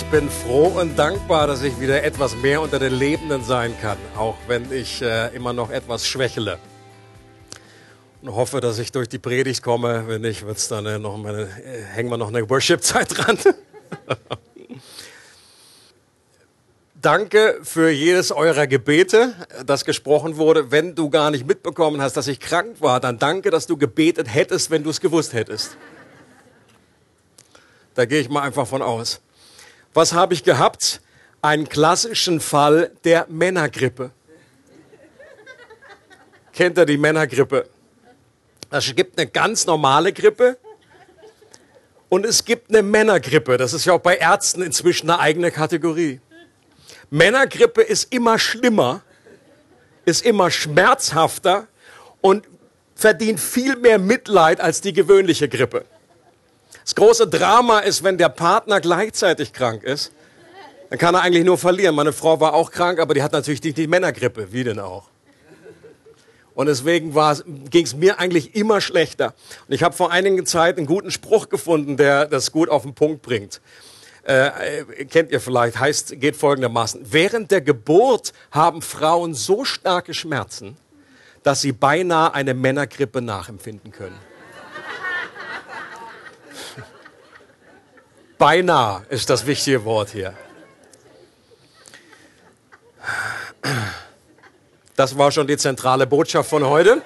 Ich bin froh und dankbar, dass ich wieder etwas mehr unter den Lebenden sein kann, auch wenn ich äh, immer noch etwas schwächle. Und hoffe, dass ich durch die Predigt komme. Wenn nicht, wird's dann äh, noch meine, äh, hängen wir noch eine Worship-Zeit dran. Danke für jedes eurer Gebete, das gesprochen wurde. Wenn du gar nicht mitbekommen hast, dass ich krank war, dann danke, dass du gebetet hättest, wenn du es gewusst hättest. Da gehe ich mal einfach von aus. Was habe ich gehabt? Einen klassischen Fall der Männergrippe. Kennt ihr die Männergrippe? Es gibt eine ganz normale Grippe und es gibt eine Männergrippe. Das ist ja auch bei Ärzten inzwischen eine eigene Kategorie. Männergrippe ist immer schlimmer, ist immer schmerzhafter und verdient viel mehr Mitleid als die gewöhnliche Grippe. Das große Drama ist, wenn der Partner gleichzeitig krank ist, dann kann er eigentlich nur verlieren. Meine Frau war auch krank, aber die hat natürlich die, die Männergrippe. Wie denn auch? Und deswegen ging es mir eigentlich immer schlechter. Und ich habe vor einigen Zeit einen guten Spruch gefunden, der das gut auf den Punkt bringt. Äh, kennt ihr vielleicht, heißt, geht folgendermaßen. Während der Geburt haben Frauen so starke Schmerzen, dass sie beinahe eine Männergrippe nachempfinden können. Beinahe ist das wichtige Wort hier. Das war schon die zentrale Botschaft von heute.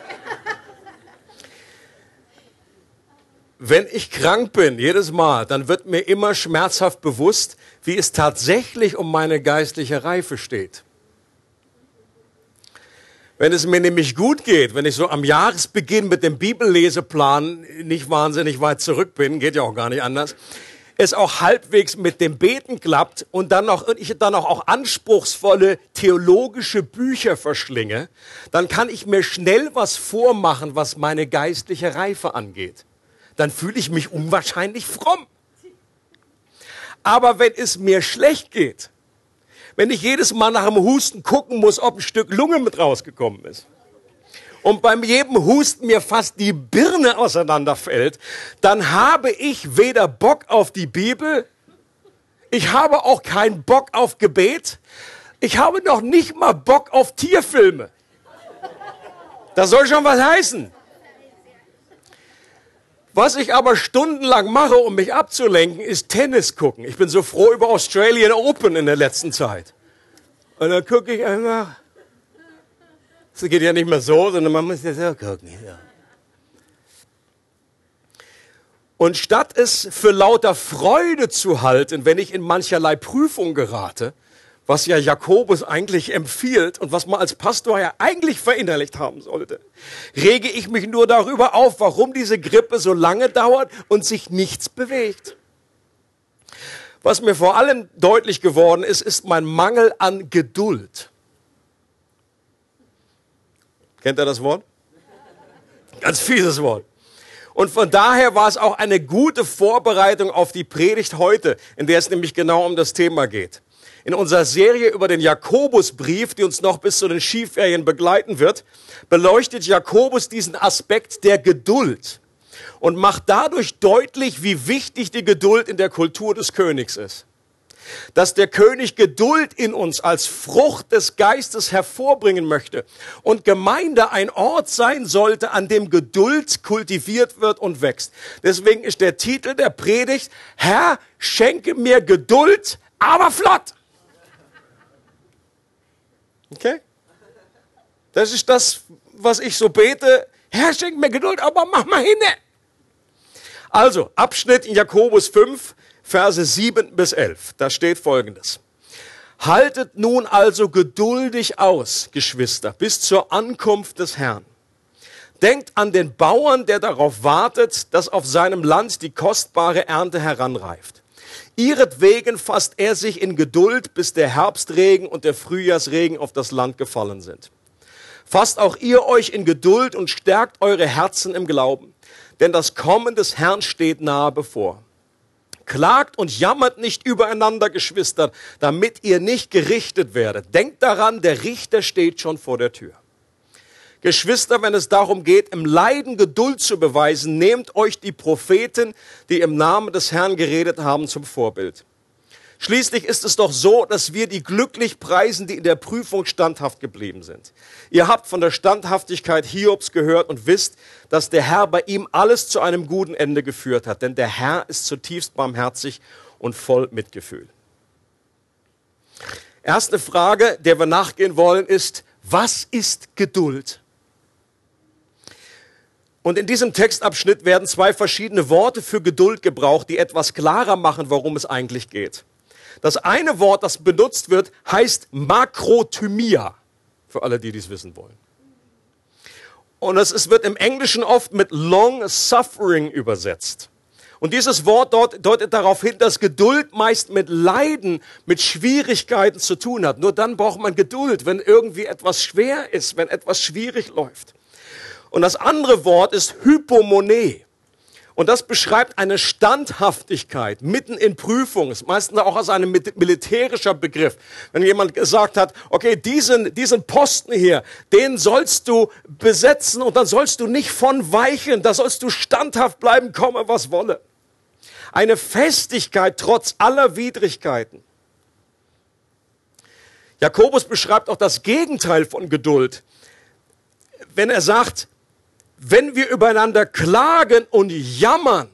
Wenn ich krank bin, jedes Mal, dann wird mir immer schmerzhaft bewusst, wie es tatsächlich um meine geistliche Reife steht. Wenn es mir nämlich gut geht, wenn ich so am Jahresbeginn mit dem Bibelleseplan nicht wahnsinnig weit zurück bin, geht ja auch gar nicht anders, es auch halbwegs mit dem Beten klappt und dann noch, ich dann auch, auch anspruchsvolle theologische Bücher verschlinge, dann kann ich mir schnell was vormachen, was meine geistliche Reife angeht. Dann fühle ich mich unwahrscheinlich fromm. Aber wenn es mir schlecht geht, wenn ich jedes Mal nach dem Husten gucken muss, ob ein Stück Lunge mit rausgekommen ist, und beim jedem Husten mir fast die Birne auseinanderfällt, dann habe ich weder Bock auf die Bibel, ich habe auch keinen Bock auf Gebet, ich habe noch nicht mal Bock auf Tierfilme. Das soll schon was heißen. Was ich aber stundenlang mache, um mich abzulenken, ist Tennis gucken. Ich bin so froh über Australian Open in der letzten Zeit. Und dann gucke ich einfach es geht ja nicht mehr so, sondern man muss ja so gucken. Ja. Und statt es für lauter Freude zu halten, wenn ich in mancherlei Prüfung gerate, was ja Jakobus eigentlich empfiehlt und was man als Pastor ja eigentlich verinnerlicht haben sollte, rege ich mich nur darüber auf, warum diese Grippe so lange dauert und sich nichts bewegt. Was mir vor allem deutlich geworden ist, ist mein Mangel an Geduld. Kennt ihr das Wort? Ganz fieses Wort. Und von daher war es auch eine gute Vorbereitung auf die Predigt heute, in der es nämlich genau um das Thema geht. In unserer Serie über den Jakobusbrief, die uns noch bis zu den Skiferien begleiten wird, beleuchtet Jakobus diesen Aspekt der Geduld und macht dadurch deutlich, wie wichtig die Geduld in der Kultur des Königs ist dass der König Geduld in uns als Frucht des Geistes hervorbringen möchte und Gemeinde ein Ort sein sollte, an dem Geduld kultiviert wird und wächst. Deswegen ist der Titel der Predigt, Herr, schenke mir Geduld, aber flott. Okay? Das ist das, was ich so bete. Herr, schenke mir Geduld, aber mach mal hin. Also, Abschnitt in Jakobus 5, Verse 7 bis 11. Da steht Folgendes. Haltet nun also geduldig aus, Geschwister, bis zur Ankunft des Herrn. Denkt an den Bauern, der darauf wartet, dass auf seinem Land die kostbare Ernte heranreift. Ihretwegen fasst er sich in Geduld, bis der Herbstregen und der Frühjahrsregen auf das Land gefallen sind. Fasst auch ihr euch in Geduld und stärkt eure Herzen im Glauben, denn das Kommen des Herrn steht nahe bevor. Klagt und jammert nicht übereinander, Geschwister, damit ihr nicht gerichtet werdet. Denkt daran, der Richter steht schon vor der Tür. Geschwister, wenn es darum geht, im Leiden Geduld zu beweisen, nehmt euch die Propheten, die im Namen des Herrn geredet haben, zum Vorbild. Schließlich ist es doch so, dass wir die glücklich preisen, die in der Prüfung standhaft geblieben sind. Ihr habt von der Standhaftigkeit Hiobs gehört und wisst, dass der Herr bei ihm alles zu einem guten Ende geführt hat, denn der Herr ist zutiefst barmherzig und voll Mitgefühl. Erste Frage, der wir nachgehen wollen, ist, was ist Geduld? Und in diesem Textabschnitt werden zwei verschiedene Worte für Geduld gebraucht, die etwas klarer machen, worum es eigentlich geht. Das eine Wort, das benutzt wird, heißt Makrothymia, für alle, die dies wissen wollen. Und es wird im Englischen oft mit Long Suffering übersetzt. Und dieses Wort dort deutet darauf hin, dass Geduld meist mit Leiden, mit Schwierigkeiten zu tun hat. Nur dann braucht man Geduld, wenn irgendwie etwas schwer ist, wenn etwas schwierig läuft. Und das andere Wort ist Hypomone. Und das beschreibt eine Standhaftigkeit mitten in Prüfung. Ist meistens auch als ein militärischer Begriff. Wenn jemand gesagt hat, okay, diesen, diesen Posten hier, den sollst du besetzen und dann sollst du nicht von weichen, da sollst du standhaft bleiben, komme was wolle. Eine Festigkeit trotz aller Widrigkeiten. Jakobus beschreibt auch das Gegenteil von Geduld. Wenn er sagt, wenn wir übereinander klagen und jammern,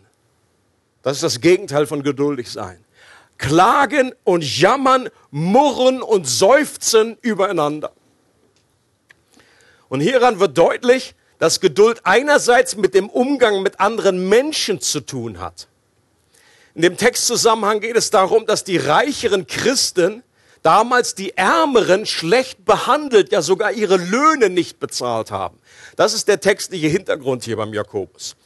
das ist das Gegenteil von geduldig sein. Klagen und jammern, murren und seufzen übereinander. Und hieran wird deutlich, dass Geduld einerseits mit dem Umgang mit anderen Menschen zu tun hat. In dem Textzusammenhang geht es darum, dass die reicheren Christen damals die Ärmeren schlecht behandelt, ja sogar ihre Löhne nicht bezahlt haben. Das ist der textliche Hintergrund hier beim Jakobus.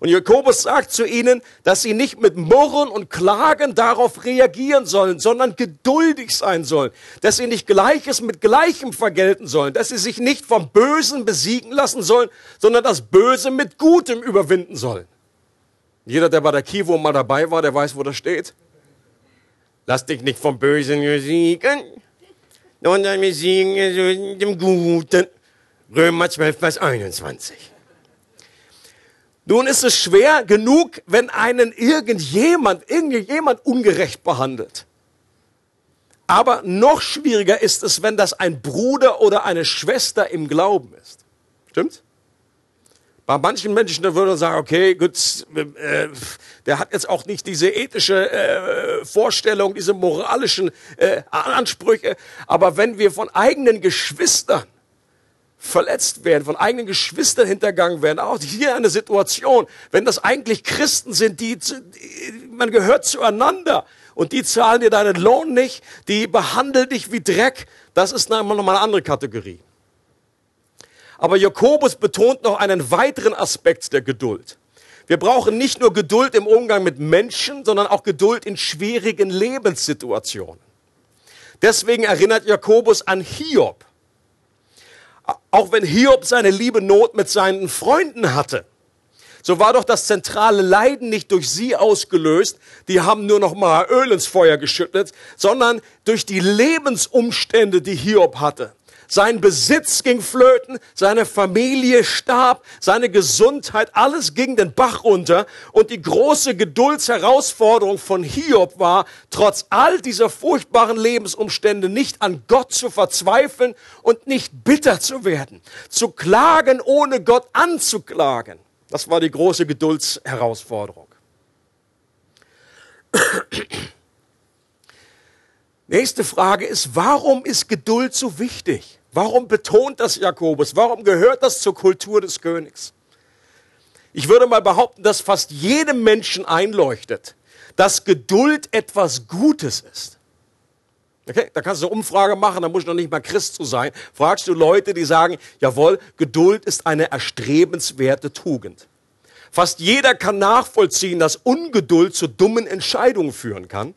Und Jakobus sagt zu ihnen, dass sie nicht mit Murren und Klagen darauf reagieren sollen, sondern geduldig sein sollen, dass sie nicht Gleiches mit Gleichem vergelten sollen, dass sie sich nicht vom Bösen besiegen lassen sollen, sondern das Böse mit Gutem überwinden sollen. Jeder, der bei der Kivo mal dabei war, der weiß, wo das steht. Lass dich nicht vom Bösen besiegen, sondern wir siegen dem Guten. Römer 12, Vers 21. Nun ist es schwer genug, wenn einen irgendjemand, irgendjemand ungerecht behandelt. Aber noch schwieriger ist es, wenn das ein Bruder oder eine Schwester im Glauben ist. Stimmt's? Bei manchen Menschen, da würde man sagen, okay, gut, äh, der hat jetzt auch nicht diese ethische äh, Vorstellung, diese moralischen äh, Ansprüche. Aber wenn wir von eigenen Geschwistern verletzt werden, von eigenen Geschwistern hintergangen werden, auch hier eine Situation, wenn das eigentlich Christen sind, die, die man gehört zueinander und die zahlen dir deinen Lohn nicht, die behandeln dich wie Dreck, das ist nochmal eine andere Kategorie. Aber Jakobus betont noch einen weiteren Aspekt der Geduld. Wir brauchen nicht nur Geduld im Umgang mit Menschen, sondern auch Geduld in schwierigen Lebenssituationen. Deswegen erinnert Jakobus an Hiob. Auch wenn Hiob seine liebe Not mit seinen Freunden hatte, so war doch das zentrale Leiden nicht durch sie ausgelöst, die haben nur noch mal Öl ins Feuer geschüttet, sondern durch die Lebensumstände, die Hiob hatte. Sein Besitz ging flöten, seine Familie starb, seine Gesundheit, alles ging den Bach runter. Und die große Geduldsherausforderung von Hiob war, trotz all dieser furchtbaren Lebensumstände nicht an Gott zu verzweifeln und nicht bitter zu werden. Zu klagen, ohne Gott anzuklagen. Das war die große Geduldsherausforderung. Nächste Frage ist, warum ist Geduld so wichtig? Warum betont das Jakobus? Warum gehört das zur Kultur des Königs? Ich würde mal behaupten, dass fast jedem Menschen einleuchtet, dass Geduld etwas Gutes ist. Okay, da kannst du eine Umfrage machen, da muss ich noch nicht mal Christ zu sein. Fragst du Leute, die sagen, jawohl, Geduld ist eine erstrebenswerte Tugend. Fast jeder kann nachvollziehen, dass Ungeduld zu dummen Entscheidungen führen kann.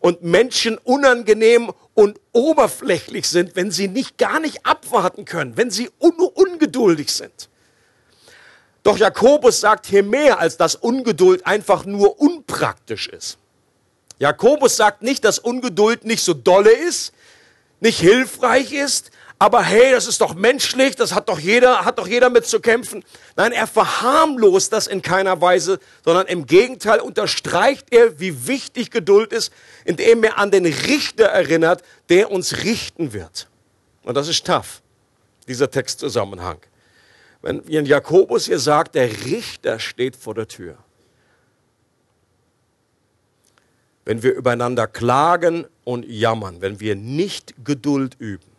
Und Menschen unangenehm und oberflächlich sind, wenn sie nicht gar nicht abwarten können, wenn sie un ungeduldig sind. Doch Jakobus sagt hier mehr, als dass Ungeduld einfach nur unpraktisch ist. Jakobus sagt nicht, dass Ungeduld nicht so dolle ist, nicht hilfreich ist, aber hey, das ist doch menschlich, das hat doch jeder, hat doch jeder mit zu kämpfen. Nein, er verharmlost das in keiner Weise, sondern im Gegenteil unterstreicht er, wie wichtig Geduld ist, indem er an den Richter erinnert, der uns richten wird. Und das ist tough, dieser Textzusammenhang. Wenn Jakobus hier sagt, der Richter steht vor der Tür. Wenn wir übereinander klagen und jammern, wenn wir nicht Geduld üben,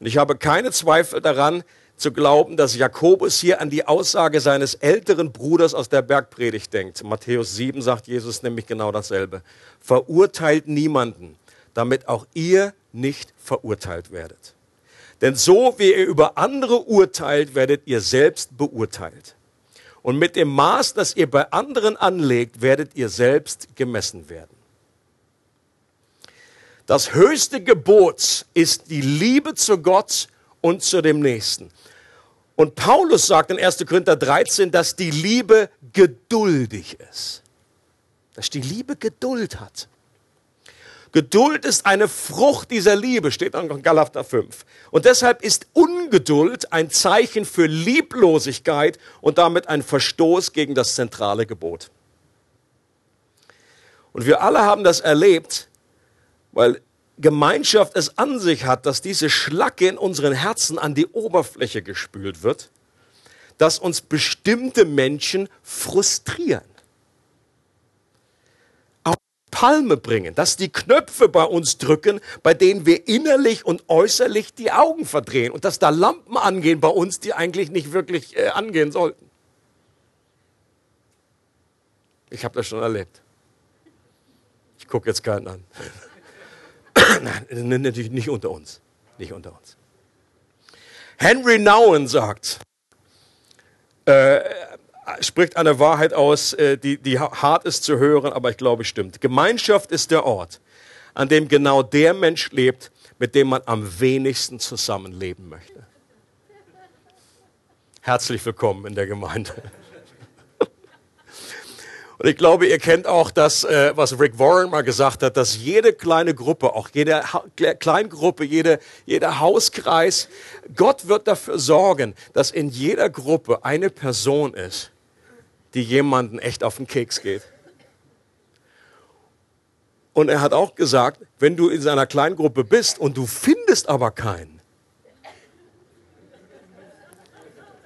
und ich habe keine Zweifel daran, zu glauben, dass Jakobus hier an die Aussage seines älteren Bruders aus der Bergpredigt denkt. Matthäus 7 sagt Jesus nämlich genau dasselbe. Verurteilt niemanden, damit auch ihr nicht verurteilt werdet. Denn so wie ihr über andere urteilt, werdet ihr selbst beurteilt. Und mit dem Maß, das ihr bei anderen anlegt, werdet ihr selbst gemessen werden. Das höchste Gebot ist die Liebe zu Gott und zu dem Nächsten. Und Paulus sagt in 1. Korinther 13, dass die Liebe geduldig ist. Dass die Liebe Geduld hat. Geduld ist eine Frucht dieser Liebe, steht in Galater 5. Und deshalb ist Ungeduld ein Zeichen für Lieblosigkeit und damit ein Verstoß gegen das zentrale Gebot. Und wir alle haben das erlebt, weil Gemeinschaft es an sich hat, dass diese Schlacke in unseren Herzen an die Oberfläche gespült wird, dass uns bestimmte Menschen frustrieren. Auf Palme bringen, dass die Knöpfe bei uns drücken, bei denen wir innerlich und äußerlich die Augen verdrehen und dass da Lampen angehen bei uns, die eigentlich nicht wirklich äh, angehen sollten. Ich habe das schon erlebt. Ich gucke jetzt keinen an. Nein, natürlich nicht unter uns. Nicht unter uns. Henry Nouwen sagt, äh, spricht eine Wahrheit aus, äh, die, die hart ist zu hören, aber ich glaube, stimmt. Gemeinschaft ist der Ort, an dem genau der Mensch lebt, mit dem man am wenigsten zusammenleben möchte. Herzlich willkommen in der Gemeinde. Und ich glaube, ihr kennt auch das, äh, was Rick Warren mal gesagt hat, dass jede kleine Gruppe, auch jede Kleingruppe, jede, jeder Hauskreis, Gott wird dafür sorgen, dass in jeder Gruppe eine Person ist, die jemanden echt auf den Keks geht. Und er hat auch gesagt, wenn du in seiner Kleingruppe bist und du findest aber keinen,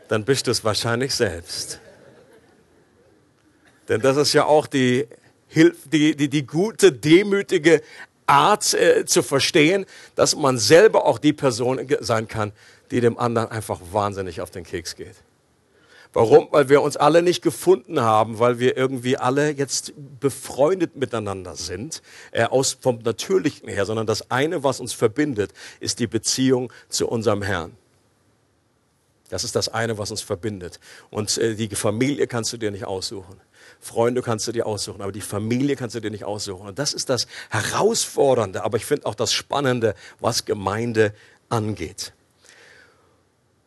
dann bist du es wahrscheinlich selbst. Denn das ist ja auch die, die, die, die gute, demütige Art äh, zu verstehen, dass man selber auch die Person sein kann, die dem anderen einfach wahnsinnig auf den Keks geht. Warum? Weil wir uns alle nicht gefunden haben, weil wir irgendwie alle jetzt befreundet miteinander sind, äh, aus vom Natürlichen her, sondern das eine, was uns verbindet, ist die Beziehung zu unserem Herrn. Das ist das eine, was uns verbindet. Und äh, die Familie kannst du dir nicht aussuchen. Freunde kannst du dir aussuchen, aber die Familie kannst du dir nicht aussuchen. Und das ist das Herausfordernde, aber ich finde auch das Spannende, was Gemeinde angeht.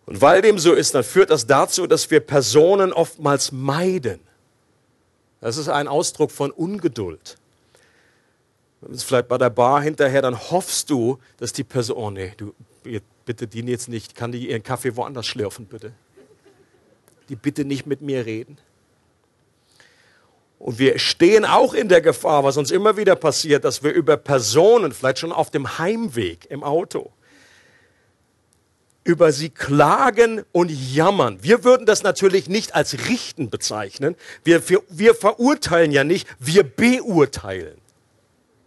Und weil dem so ist, dann führt das dazu, dass wir Personen oftmals meiden. Das ist ein Ausdruck von Ungeduld. Vielleicht bei der Bar hinterher, dann hoffst du, dass die Person, oh nee, du, bitte die jetzt nicht, kann die ihren Kaffee woanders schlürfen, bitte. Die bitte nicht mit mir reden. Und wir stehen auch in der Gefahr, was uns immer wieder passiert, dass wir über Personen, vielleicht schon auf dem Heimweg im Auto, über sie klagen und jammern. Wir würden das natürlich nicht als Richten bezeichnen. Wir, wir verurteilen ja nicht, wir beurteilen.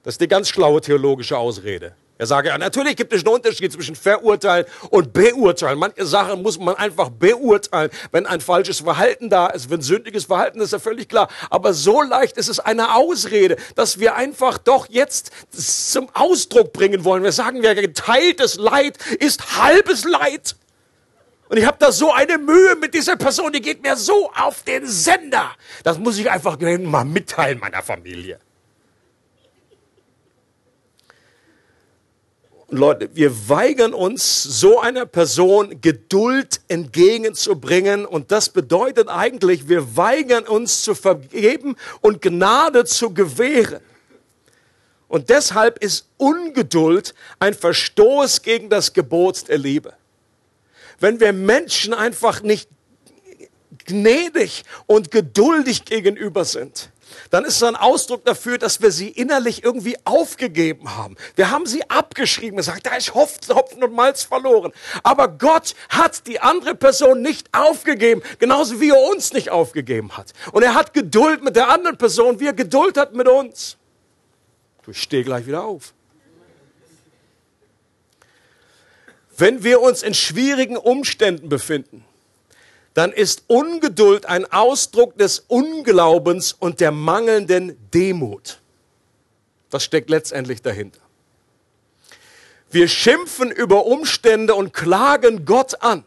Das ist die ganz schlaue theologische Ausrede. Er sage, ja, natürlich gibt es einen Unterschied zwischen verurteilen und beurteilen. Manche Sachen muss man einfach beurteilen. Wenn ein falsches Verhalten da ist, wenn sündiges Verhalten ist, ist ja völlig klar. Aber so leicht ist es eine Ausrede, dass wir einfach doch jetzt zum Ausdruck bringen wollen. Wir sagen, ja, geteiltes Leid ist halbes Leid. Und ich habe da so eine Mühe mit dieser Person, die geht mir so auf den Sender. Das muss ich einfach mal mitteilen meiner Familie. Leute, wir weigern uns, so einer Person Geduld entgegenzubringen. Und das bedeutet eigentlich, wir weigern uns zu vergeben und Gnade zu gewähren. Und deshalb ist Ungeduld ein Verstoß gegen das Gebot der Liebe. Wenn wir Menschen einfach nicht gnädig und geduldig gegenüber sind, dann ist es ein Ausdruck dafür, dass wir sie innerlich irgendwie aufgegeben haben. Wir haben sie abgeschrieben, gesagt, da ist Hopfen und Malz verloren. Aber Gott hat die andere Person nicht aufgegeben, genauso wie er uns nicht aufgegeben hat. Und er hat Geduld mit der anderen Person, wie er Geduld hat mit uns. Du steh gleich wieder auf. Wenn wir uns in schwierigen Umständen befinden, dann ist Ungeduld ein Ausdruck des Unglaubens und der mangelnden Demut. Das steckt letztendlich dahinter. Wir schimpfen über Umstände und klagen Gott an.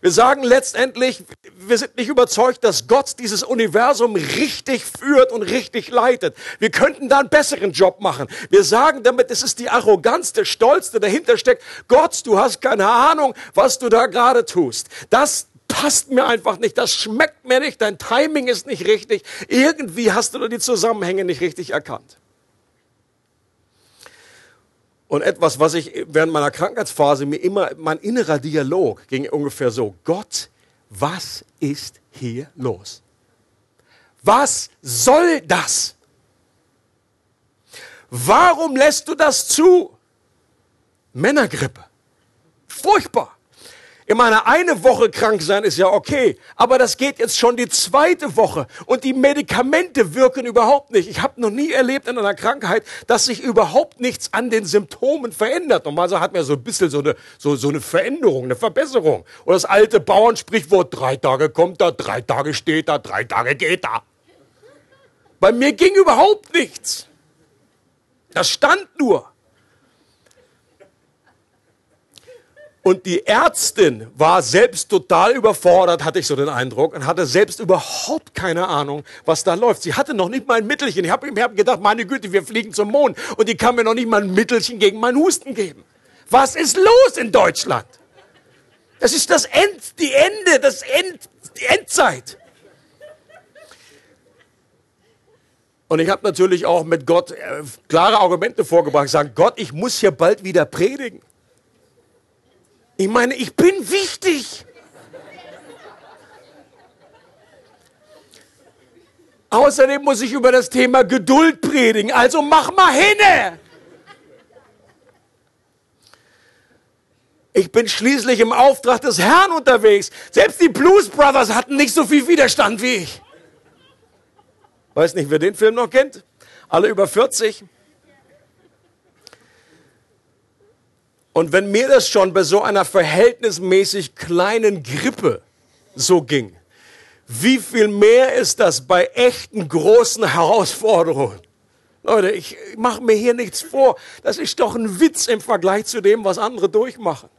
Wir sagen letztendlich, wir sind nicht überzeugt, dass Gott dieses Universum richtig führt und richtig leitet. Wir könnten da einen besseren Job machen. Wir sagen damit, es ist die Arroganz, der Stolz, der dahinter steckt. Gott, du hast keine Ahnung, was du da gerade tust. Das passt mir einfach nicht, das schmeckt mir nicht, dein Timing ist nicht richtig. Irgendwie hast du die Zusammenhänge nicht richtig erkannt. Und etwas, was ich während meiner Krankheitsphase mir immer, mein innerer Dialog ging ungefähr so, Gott, was ist hier los? Was soll das? Warum lässt du das zu? Männergrippe. Furchtbar. Ich meine, eine Woche krank sein ist ja okay, aber das geht jetzt schon die zweite Woche und die Medikamente wirken überhaupt nicht. Ich habe noch nie erlebt in einer Krankheit, dass sich überhaupt nichts an den Symptomen verändert. Normalerweise hat man so ein bisschen so eine, so, so eine Veränderung, eine Verbesserung. Und das alte Bauernsprichwort, drei Tage kommt da, drei Tage steht da, drei Tage geht da. Bei mir ging überhaupt nichts. Das stand nur. Und die Ärztin war selbst total überfordert, hatte ich so den Eindruck, und hatte selbst überhaupt keine Ahnung, was da läuft. Sie hatte noch nicht mal ein Mittelchen. Ich habe hab gedacht, meine Güte, wir fliegen zum Mond. Und die kann mir noch nicht mal ein Mittelchen gegen meinen Husten geben. Was ist los in Deutschland? Das ist das End, die Ende, das End, die Endzeit. Und ich habe natürlich auch mit Gott äh, klare Argumente vorgebracht, sagen, Gott, ich muss hier bald wieder predigen. Ich meine, ich bin wichtig. Außerdem muss ich über das Thema Geduld predigen, also mach mal hinne. Ich bin schließlich im Auftrag des Herrn unterwegs. Selbst die Blues Brothers hatten nicht so viel Widerstand wie ich. Weiß nicht, wer den Film noch kennt? Alle über 40. Und wenn mir das schon bei so einer verhältnismäßig kleinen Grippe so ging, wie viel mehr ist das bei echten großen Herausforderungen? Leute, ich mache mir hier nichts vor. Das ist doch ein Witz im Vergleich zu dem, was andere durchmachen.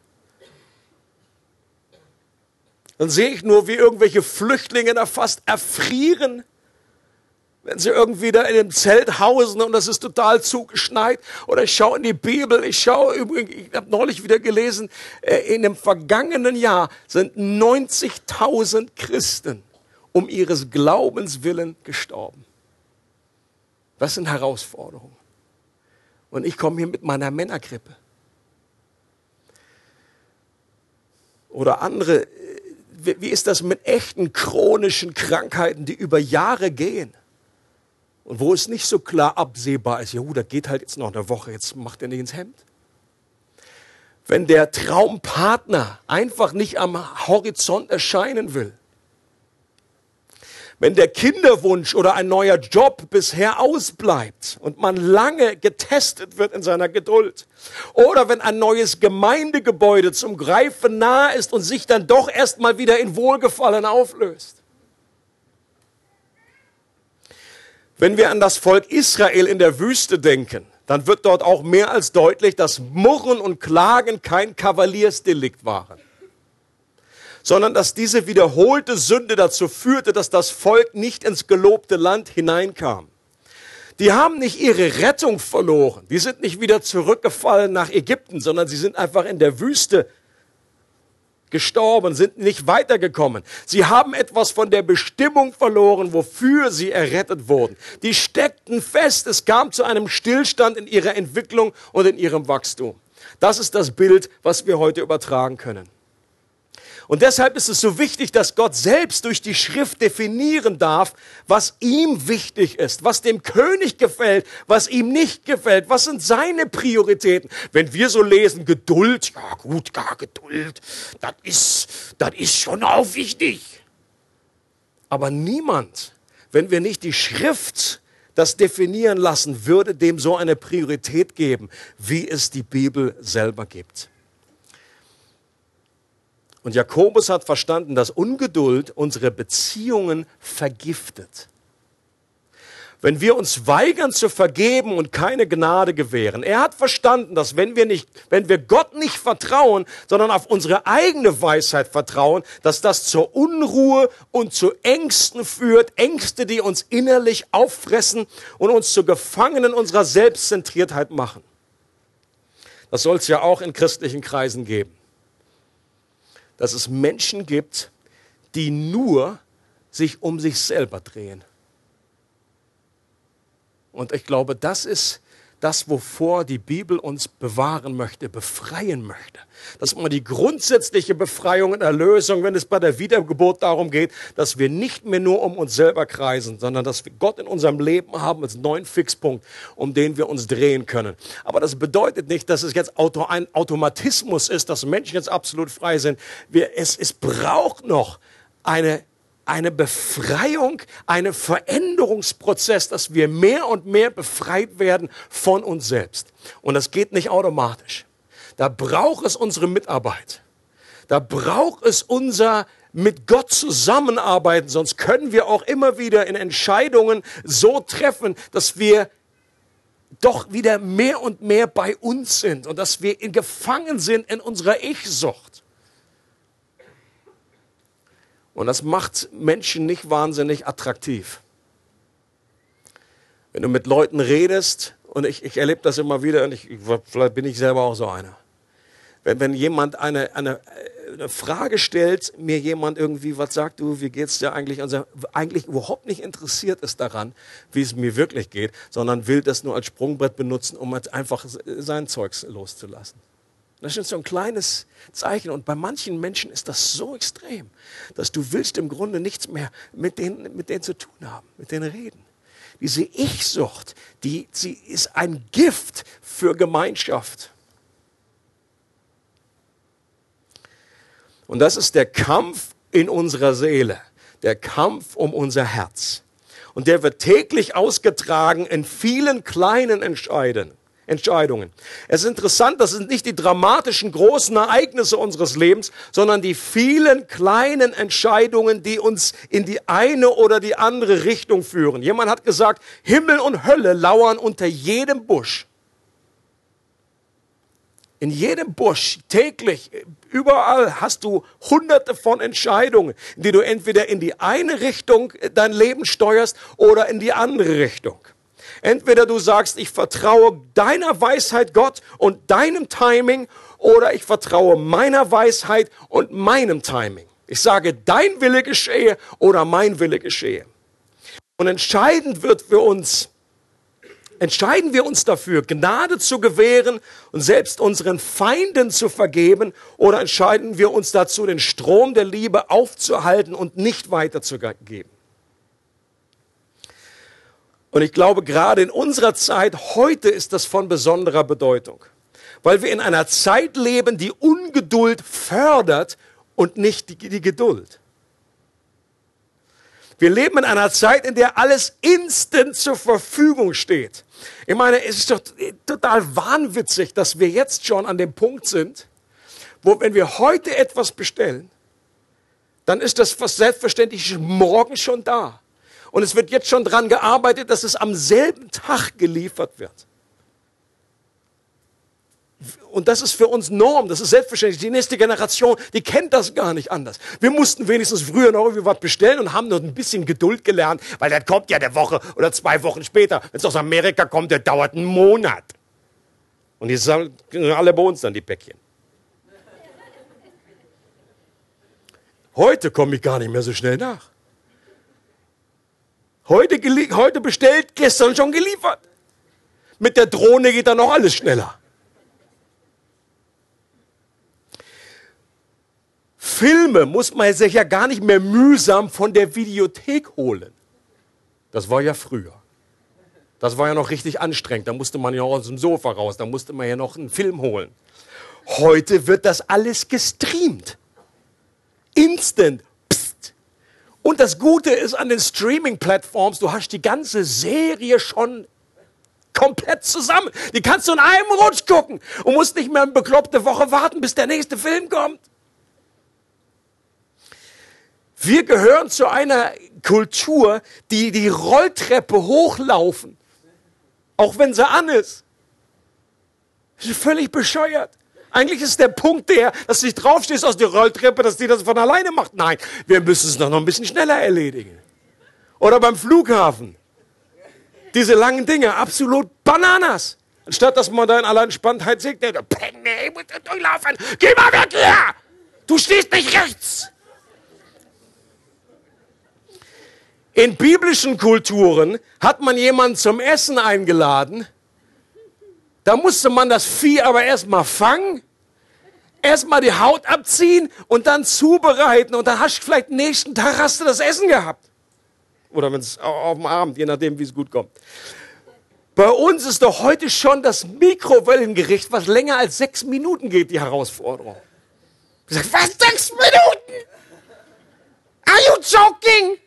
Dann sehe ich nur, wie irgendwelche Flüchtlinge da fast erfrieren wenn sie irgendwie da in dem Zelt hausen und es ist total zugeschneit. Oder ich schaue in die Bibel, ich schaue übrigens, ich habe neulich wieder gelesen, äh, in dem vergangenen Jahr sind 90.000 Christen um ihres Glaubens willen gestorben. Das sind Herausforderungen. Und ich komme hier mit meiner Männergrippe. Oder andere, äh, wie ist das mit echten chronischen Krankheiten, die über Jahre gehen? Und wo es nicht so klar absehbar ist, ja, uh, da geht halt jetzt noch eine Woche, jetzt macht er nicht ins Hemd. Wenn der Traumpartner einfach nicht am Horizont erscheinen will. Wenn der Kinderwunsch oder ein neuer Job bisher ausbleibt und man lange getestet wird in seiner Geduld. Oder wenn ein neues Gemeindegebäude zum Greifen nahe ist und sich dann doch erstmal wieder in Wohlgefallen auflöst. Wenn wir an das Volk Israel in der Wüste denken, dann wird dort auch mehr als deutlich, dass Murren und Klagen kein Kavaliersdelikt waren, sondern dass diese wiederholte Sünde dazu führte, dass das Volk nicht ins gelobte Land hineinkam. Die haben nicht ihre Rettung verloren. Die sind nicht wieder zurückgefallen nach Ägypten, sondern sie sind einfach in der Wüste gestorben, sind nicht weitergekommen. Sie haben etwas von der Bestimmung verloren, wofür sie errettet wurden. Die steckten fest, es kam zu einem Stillstand in ihrer Entwicklung und in ihrem Wachstum. Das ist das Bild, was wir heute übertragen können. Und deshalb ist es so wichtig, dass Gott selbst durch die Schrift definieren darf, was ihm wichtig ist, was dem König gefällt, was ihm nicht gefällt, was sind seine Prioritäten. Wenn wir so lesen, Geduld, ja gut, gar Geduld, das ist, das ist schon auch wichtig. Aber niemand, wenn wir nicht die Schrift das definieren lassen, würde dem so eine Priorität geben, wie es die Bibel selber gibt. Und Jakobus hat verstanden, dass Ungeduld unsere Beziehungen vergiftet. Wenn wir uns weigern zu vergeben und keine Gnade gewähren. Er hat verstanden, dass wenn wir nicht, wenn wir Gott nicht vertrauen, sondern auf unsere eigene Weisheit vertrauen, dass das zur Unruhe und zu Ängsten führt. Ängste, die uns innerlich auffressen und uns zu Gefangenen unserer Selbstzentriertheit machen. Das soll es ja auch in christlichen Kreisen geben dass es Menschen gibt, die nur sich um sich selber drehen. Und ich glaube, das ist das, wovor die Bibel uns bewahren möchte, befreien möchte. Das ist mal die grundsätzliche Befreiung und Erlösung, wenn es bei der Wiedergeburt darum geht, dass wir nicht mehr nur um uns selber kreisen, sondern dass wir Gott in unserem Leben haben als neuen Fixpunkt, um den wir uns drehen können. Aber das bedeutet nicht, dass es jetzt ein Automatismus ist, dass Menschen jetzt absolut frei sind. Wir, es, es braucht noch eine eine Befreiung, einen Veränderungsprozess, dass wir mehr und mehr befreit werden von uns selbst. Und das geht nicht automatisch. Da braucht es unsere Mitarbeit. Da braucht es unser mit Gott zusammenarbeiten, sonst können wir auch immer wieder in Entscheidungen so treffen, dass wir doch wieder mehr und mehr bei uns sind und dass wir gefangen sind in unserer Ich-Sucht. Und das macht Menschen nicht wahnsinnig attraktiv. Wenn du mit Leuten redest, und ich, ich erlebe das immer wieder, und ich, vielleicht bin ich selber auch so einer. Wenn, wenn jemand eine, eine, eine Frage stellt, mir jemand irgendwie was sagt, du, wie geht's dir eigentlich, und also eigentlich überhaupt nicht interessiert ist daran, wie es mir wirklich geht, sondern will das nur als Sprungbrett benutzen, um einfach sein Zeugs loszulassen. Das ist so ein kleines Zeichen. Und bei manchen Menschen ist das so extrem, dass du willst im Grunde nichts mehr mit denen, mit denen zu tun haben, mit denen reden. Diese Ich-Sucht, die, sie ist ein Gift für Gemeinschaft. Und das ist der Kampf in unserer Seele, der Kampf um unser Herz. Und der wird täglich ausgetragen in vielen kleinen Entscheidungen. Entscheidungen. Es ist interessant, das sind nicht die dramatischen großen Ereignisse unseres Lebens, sondern die vielen kleinen Entscheidungen, die uns in die eine oder die andere Richtung führen. Jemand hat gesagt, Himmel und Hölle lauern unter jedem Busch. In jedem Busch, täglich, überall hast du hunderte von Entscheidungen, die du entweder in die eine Richtung dein Leben steuerst oder in die andere Richtung. Entweder du sagst, ich vertraue deiner Weisheit Gott und deinem Timing oder ich vertraue meiner Weisheit und meinem Timing. Ich sage, dein Wille geschehe oder mein Wille geschehe. Und entscheidend wird für uns, entscheiden wir uns dafür, Gnade zu gewähren und selbst unseren Feinden zu vergeben oder entscheiden wir uns dazu, den Strom der Liebe aufzuhalten und nicht weiterzugeben. Und ich glaube, gerade in unserer Zeit, heute ist das von besonderer Bedeutung, weil wir in einer Zeit leben, die Ungeduld fördert und nicht die, die Geduld. Wir leben in einer Zeit, in der alles instant zur Verfügung steht. Ich meine, es ist doch total wahnwitzig, dass wir jetzt schon an dem Punkt sind, wo wenn wir heute etwas bestellen, dann ist das selbstverständlich morgen schon da. Und es wird jetzt schon daran gearbeitet, dass es am selben Tag geliefert wird. Und das ist für uns Norm, das ist selbstverständlich. Die nächste Generation, die kennt das gar nicht anders. Wir mussten wenigstens früher noch irgendwie was bestellen und haben noch ein bisschen Geduld gelernt, weil das kommt ja eine Woche oder zwei Wochen später. Wenn es aus Amerika kommt, der dauert einen Monat. Und die sind alle bei uns dann, die Päckchen. Heute komme ich gar nicht mehr so schnell nach. Heute, heute bestellt, gestern schon geliefert. Mit der Drohne geht dann noch alles schneller. Filme muss man sich ja gar nicht mehr mühsam von der Videothek holen. Das war ja früher. Das war ja noch richtig anstrengend. Da musste man ja aus dem Sofa raus, da musste man ja noch einen Film holen. Heute wird das alles gestreamt. Instant. Und das Gute ist an den Streaming-Plattforms, du hast die ganze Serie schon komplett zusammen. Die kannst du in einem Rutsch gucken und musst nicht mehr eine bekloppte Woche warten, bis der nächste Film kommt. Wir gehören zu einer Kultur, die die Rolltreppe hochlaufen, auch wenn sie an ist. Das ist völlig bescheuert. Eigentlich ist der Punkt der, dass du nicht draufstehst aus der Rolltreppe, dass die das von alleine macht. Nein, wir müssen es noch ein bisschen schneller erledigen. Oder beim Flughafen. Diese langen Dinge, absolut Bananas. Anstatt dass man da in aller Entspanntheit sagt, nee, muss durchlaufen. Geh mal weg hier! Du stehst nicht rechts. In biblischen Kulturen hat man jemanden zum Essen eingeladen. Da musste man das Vieh aber erstmal fangen, erstmal die Haut abziehen und dann zubereiten. Und dann hast du vielleicht nächsten Tag hast du das Essen gehabt. Oder wenn es auf dem Abend, je nachdem, wie es gut kommt. Bei uns ist doch heute schon das Mikrowellengericht, was länger als sechs Minuten geht, die Herausforderung. Ich sag, was, sechs Minuten? Are you joking?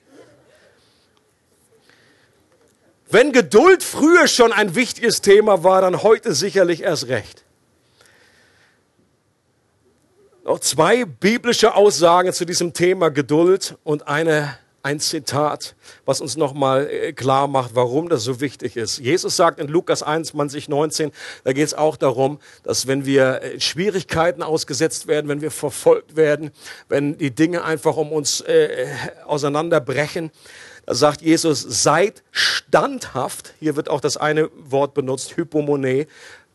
Wenn Geduld früher schon ein wichtiges Thema war, dann heute sicherlich erst recht. Noch zwei biblische Aussagen zu diesem Thema Geduld und eine, ein Zitat, was uns nochmal äh, klar macht, warum das so wichtig ist. Jesus sagt in Lukas 21, 19, da geht es auch darum, dass wenn wir äh, Schwierigkeiten ausgesetzt werden, wenn wir verfolgt werden, wenn die Dinge einfach um uns äh, auseinanderbrechen, da sagt Jesus, seid standhaft. Hier wird auch das eine Wort benutzt, Hypomone.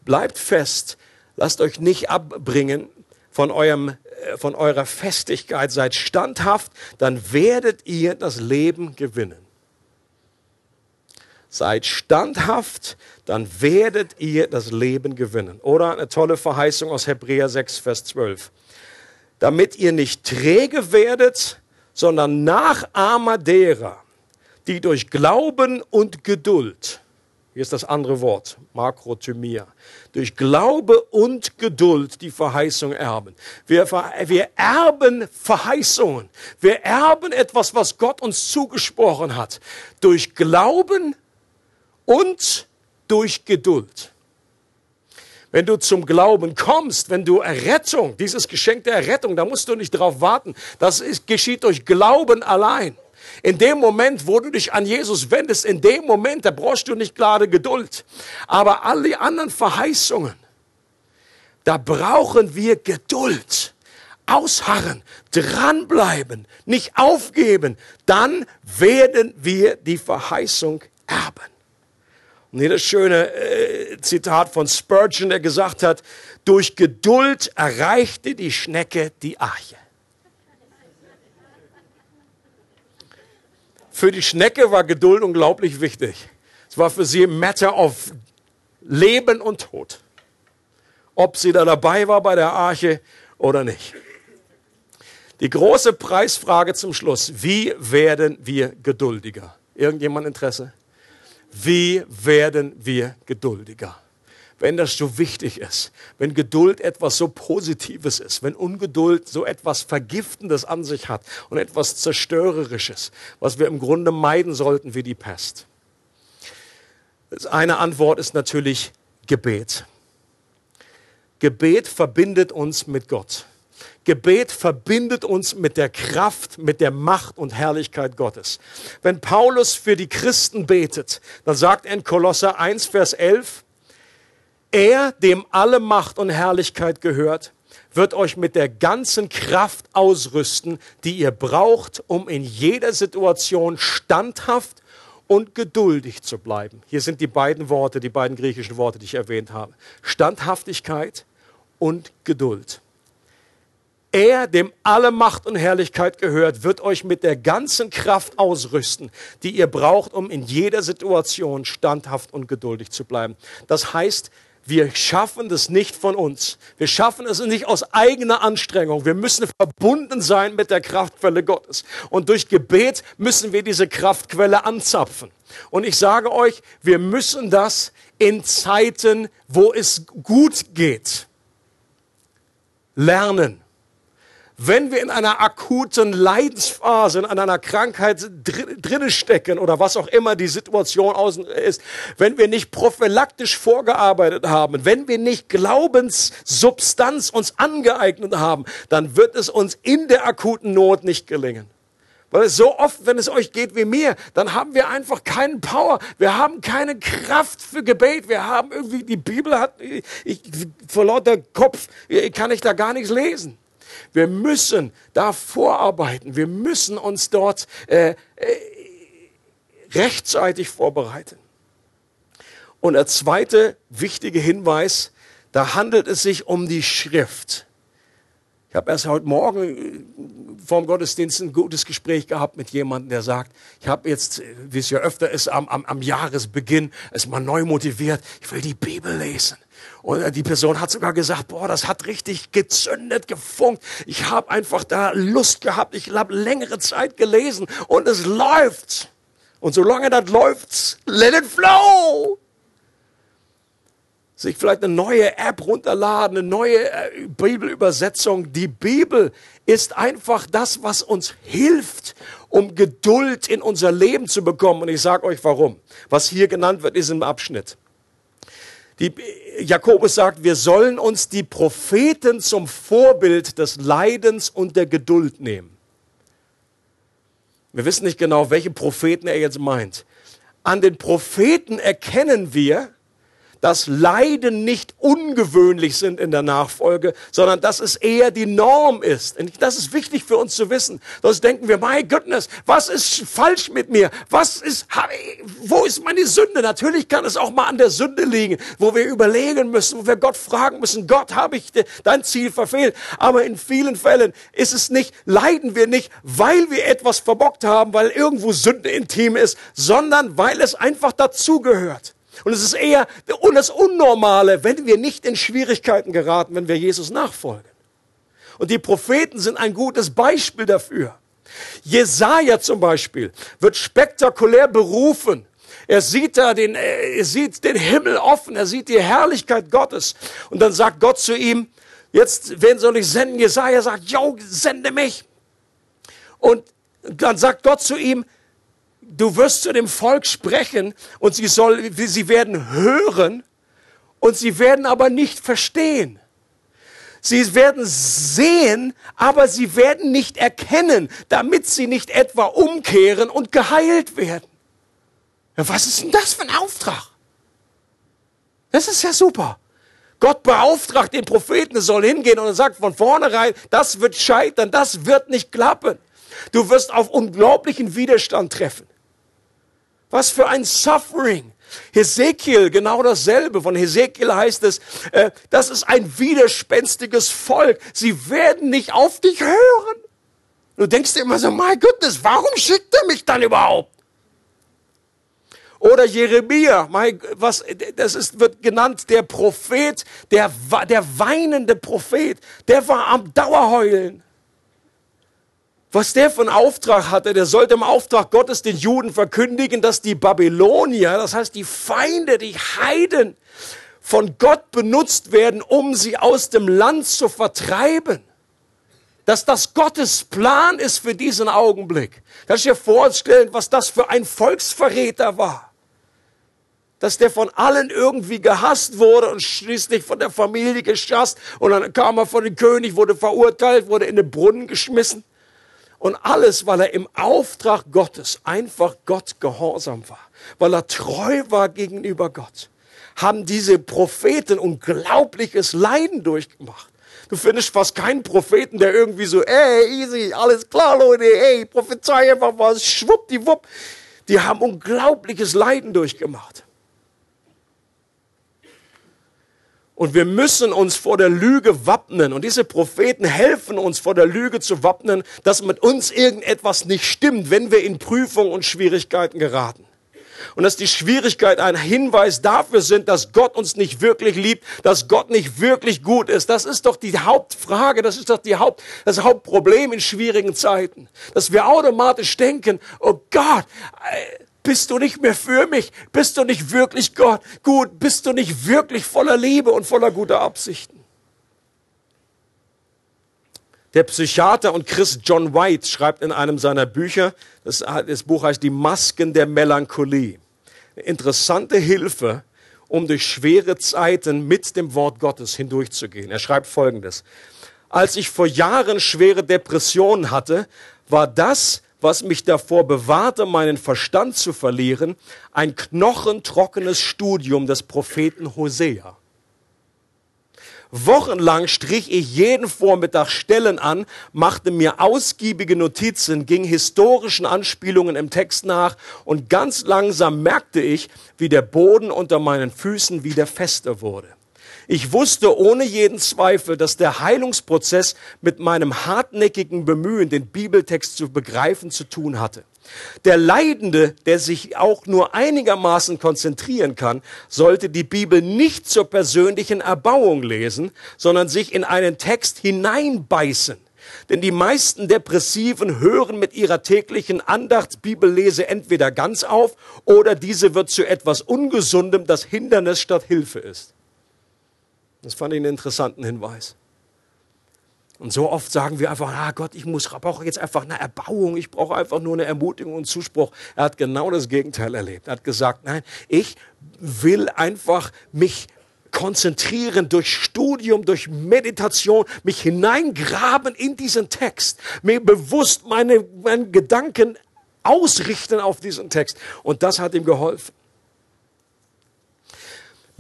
Bleibt fest. Lasst euch nicht abbringen von, eurem, äh, von eurer Festigkeit. Seid standhaft, dann werdet ihr das Leben gewinnen. Seid standhaft, dann werdet ihr das Leben gewinnen. Oder eine tolle Verheißung aus Hebräer 6, Vers 12. Damit ihr nicht träge werdet, sondern Nachahmer derer, die durch Glauben und Geduld, hier ist das andere Wort, Makrothymia, durch Glaube und Geduld die Verheißung erben. Wir, wir erben Verheißungen. Wir erben etwas, was Gott uns zugesprochen hat. Durch Glauben und durch Geduld. Wenn du zum Glauben kommst, wenn du Errettung, dieses Geschenk der Errettung, da musst du nicht drauf warten. Das ist, geschieht durch Glauben allein. In dem Moment, wo du dich an Jesus wendest, in dem Moment, da brauchst du nicht gerade Geduld. Aber alle anderen Verheißungen, da brauchen wir Geduld. Ausharren, dranbleiben, nicht aufgeben. Dann werden wir die Verheißung erben. Und hier das schöne äh, Zitat von Spurgeon, der gesagt hat, durch Geduld erreichte die Schnecke die Arche. Für die Schnecke war Geduld unglaublich wichtig. Es war für sie ein Matter of Leben und Tod. Ob sie da dabei war bei der Arche oder nicht. Die große Preisfrage zum Schluss. Wie werden wir geduldiger? Irgendjemand Interesse? Wie werden wir geduldiger? Wenn das so wichtig ist, wenn Geduld etwas so Positives ist, wenn Ungeduld so etwas Vergiftendes an sich hat und etwas Zerstörerisches, was wir im Grunde meiden sollten wie die Pest. Eine Antwort ist natürlich Gebet. Gebet verbindet uns mit Gott. Gebet verbindet uns mit der Kraft, mit der Macht und Herrlichkeit Gottes. Wenn Paulus für die Christen betet, dann sagt er in Kolosser 1, Vers 11, Er, dem alle Macht und Herrlichkeit gehört, wird euch mit der ganzen Kraft ausrüsten, die ihr braucht, um in jeder Situation standhaft und geduldig zu bleiben. Hier sind die beiden Worte, die beiden griechischen Worte, die ich erwähnt habe. Standhaftigkeit und Geduld. Er, dem alle Macht und Herrlichkeit gehört, wird euch mit der ganzen Kraft ausrüsten, die ihr braucht, um in jeder Situation standhaft und geduldig zu bleiben. Das heißt, wir schaffen das nicht von uns. Wir schaffen es nicht aus eigener Anstrengung. Wir müssen verbunden sein mit der Kraftquelle Gottes. Und durch Gebet müssen wir diese Kraftquelle anzapfen. Und ich sage euch, wir müssen das in Zeiten, wo es gut geht, lernen wenn wir in einer akuten Leidensphase, in einer Krankheit drinne stecken oder was auch immer die Situation außen ist, wenn wir nicht prophylaktisch vorgearbeitet haben, wenn wir nicht Glaubenssubstanz uns angeeignet haben, dann wird es uns in der akuten Not nicht gelingen. Weil es so oft, wenn es euch geht wie mir, dann haben wir einfach keinen Power. Wir haben keine Kraft für Gebet. Wir haben irgendwie, die Bibel hat, ich, vor lauter Kopf kann ich da gar nichts lesen. Wir müssen da vorarbeiten. Wir müssen uns dort äh, äh, rechtzeitig vorbereiten. Und der zweite wichtige Hinweis, da handelt es sich um die Schrift. Ich habe erst heute Morgen äh, vor dem Gottesdienst ein gutes Gespräch gehabt mit jemandem, der sagt, ich habe jetzt, wie es ja öfter ist, am, am, am Jahresbeginn, ist mal neu motiviert, ich will die Bibel lesen. Und die Person hat sogar gesagt, boah, das hat richtig gezündet, gefunkt. Ich habe einfach da Lust gehabt. Ich habe längere Zeit gelesen und es läuft. Und solange das läuft, let it flow. Sich vielleicht eine neue App runterladen, eine neue äh, Bibelübersetzung. Die Bibel ist einfach das, was uns hilft, um Geduld in unser Leben zu bekommen. Und ich sage euch warum. Was hier genannt wird, ist im Abschnitt. Die, Jakobus sagt, wir sollen uns die Propheten zum Vorbild des Leidens und der Geduld nehmen. Wir wissen nicht genau, welche Propheten er jetzt meint. An den Propheten erkennen wir, dass Leiden nicht ungewöhnlich sind in der Nachfolge, sondern dass es eher die Norm ist. Und das ist wichtig für uns zu wissen. Sonst denken wir, my goodness, was ist falsch mit mir? Was ist, wo ist meine Sünde? Natürlich kann es auch mal an der Sünde liegen, wo wir überlegen müssen, wo wir Gott fragen müssen, Gott, habe ich dein Ziel verfehlt? Aber in vielen Fällen ist es nicht, leiden wir nicht, weil wir etwas verbockt haben, weil irgendwo Sünde intim ist, sondern weil es einfach dazugehört. Und es ist eher das Unnormale, wenn wir nicht in Schwierigkeiten geraten, wenn wir Jesus nachfolgen. Und die Propheten sind ein gutes Beispiel dafür. Jesaja zum Beispiel wird spektakulär berufen. Er sieht da den, äh, er sieht den Himmel offen, er sieht die Herrlichkeit Gottes. Und dann sagt Gott zu ihm, jetzt, wen soll ich senden? Jesaja sagt, yo, sende mich. Und dann sagt Gott zu ihm, du wirst zu dem Volk sprechen und sie, soll, sie werden hören und sie werden aber nicht verstehen. Sie werden sehen, aber sie werden nicht erkennen, damit sie nicht etwa umkehren und geheilt werden. Ja, was ist denn das für ein Auftrag? Das ist ja super. Gott beauftragt den Propheten, er soll hingehen und er sagt von vornherein, das wird scheitern, das wird nicht klappen. Du wirst auf unglaublichen Widerstand treffen. Was für ein Suffering. Hesekiel, genau dasselbe. Von Hesekiel heißt es, äh, das ist ein widerspenstiges Volk. Sie werden nicht auf dich hören. Du denkst dir immer so, my goodness, warum schickt er mich dann überhaupt? Oder Jeremia, was, das ist, wird genannt der Prophet, der, der weinende Prophet, der war am Dauerheulen was der für einen Auftrag hatte, der sollte im Auftrag Gottes den Juden verkündigen, dass die Babylonier, das heißt die Feinde, die Heiden, von Gott benutzt werden, um sie aus dem Land zu vertreiben. Dass das Gottes Plan ist für diesen Augenblick. Kannst du dir vorstellen, was das für ein Volksverräter war? Dass der von allen irgendwie gehasst wurde und schließlich von der Familie geschasst und dann kam er von dem König, wurde verurteilt, wurde in den Brunnen geschmissen. Und alles, weil er im Auftrag Gottes einfach Gott gehorsam war, weil er treu war gegenüber Gott, haben diese Propheten unglaubliches Leiden durchgemacht. Du findest fast keinen Propheten, der irgendwie so, ey, easy, alles klar, Leute, ey, prophezei einfach was, schwuppdiwupp. Die haben unglaubliches Leiden durchgemacht. Und wir müssen uns vor der Lüge wappnen. Und diese Propheten helfen uns vor der Lüge zu wappnen, dass mit uns irgendetwas nicht stimmt, wenn wir in Prüfungen und Schwierigkeiten geraten. Und dass die Schwierigkeit ein Hinweis dafür sind, dass Gott uns nicht wirklich liebt, dass Gott nicht wirklich gut ist. Das ist doch die Hauptfrage, das ist doch die Haupt, das Hauptproblem in schwierigen Zeiten. Dass wir automatisch denken, oh Gott, äh, bist du nicht mehr für mich? Bist du nicht wirklich Gott gut? Bist du nicht wirklich voller Liebe und voller guter Absichten? Der Psychiater und Christ John White schreibt in einem seiner Bücher, das, das Buch heißt Die Masken der Melancholie. Eine interessante Hilfe, um durch schwere Zeiten mit dem Wort Gottes hindurchzugehen. Er schreibt Folgendes. Als ich vor Jahren schwere Depressionen hatte, war das, was mich davor bewahrte, meinen Verstand zu verlieren, ein knochentrockenes Studium des Propheten Hosea. Wochenlang strich ich jeden Vormittag Stellen an, machte mir ausgiebige Notizen, ging historischen Anspielungen im Text nach und ganz langsam merkte ich, wie der Boden unter meinen Füßen wieder fester wurde. Ich wusste ohne jeden Zweifel, dass der Heilungsprozess mit meinem hartnäckigen Bemühen, den Bibeltext zu begreifen, zu tun hatte. Der Leidende, der sich auch nur einigermaßen konzentrieren kann, sollte die Bibel nicht zur persönlichen Erbauung lesen, sondern sich in einen Text hineinbeißen. Denn die meisten Depressiven hören mit ihrer täglichen Andachtsbibellese entweder ganz auf oder diese wird zu etwas Ungesundem, das Hindernis statt Hilfe ist. Das fand ich einen interessanten Hinweis. Und so oft sagen wir einfach, ah Gott, ich muss, brauche jetzt einfach eine Erbauung, ich brauche einfach nur eine Ermutigung und Zuspruch. Er hat genau das Gegenteil erlebt. Er hat gesagt, nein, ich will einfach mich konzentrieren durch Studium, durch Meditation, mich hineingraben in diesen Text, mir bewusst meine, meine Gedanken ausrichten auf diesen Text. Und das hat ihm geholfen